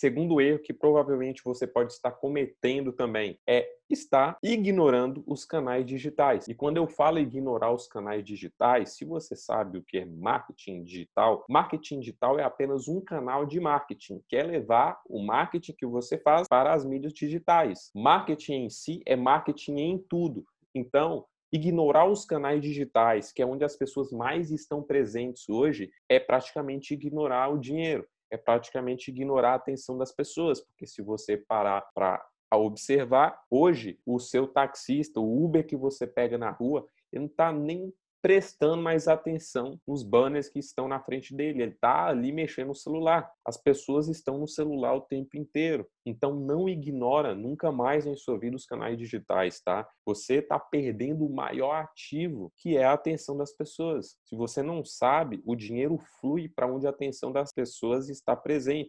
Segundo erro que provavelmente você pode estar cometendo também é estar ignorando os canais digitais. E quando eu falo ignorar os canais digitais, se você sabe o que é marketing digital, marketing digital é apenas um canal de marketing, que é levar o marketing que você faz para as mídias digitais. Marketing em si é marketing em tudo. Então, ignorar os canais digitais, que é onde as pessoas mais estão presentes hoje, é praticamente ignorar o dinheiro é praticamente ignorar a atenção das pessoas, porque se você parar para observar, hoje o seu taxista, o Uber que você pega na rua, ele não está nem prestando mais atenção nos banners que estão na frente dele. Ele está ali mexendo no celular. As pessoas estão no celular o tempo inteiro. Então não ignora nunca mais em sua vida os canais digitais, tá? Você está perdendo o maior ativo, que é a atenção das pessoas. Se você não sabe, o dinheiro flui para onde a atenção das pessoas está presente.